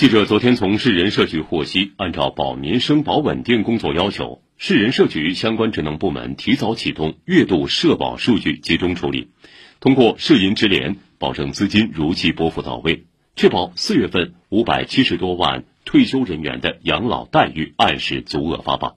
记者昨天从市人社局获悉，按照保民生、保稳定工作要求，市人社局相关职能部门提早启动月度社保数据集中处理，通过社银直联，保证资金如期拨付到位，确保四月份五百七十多万退休人员的养老待遇按时足额发放。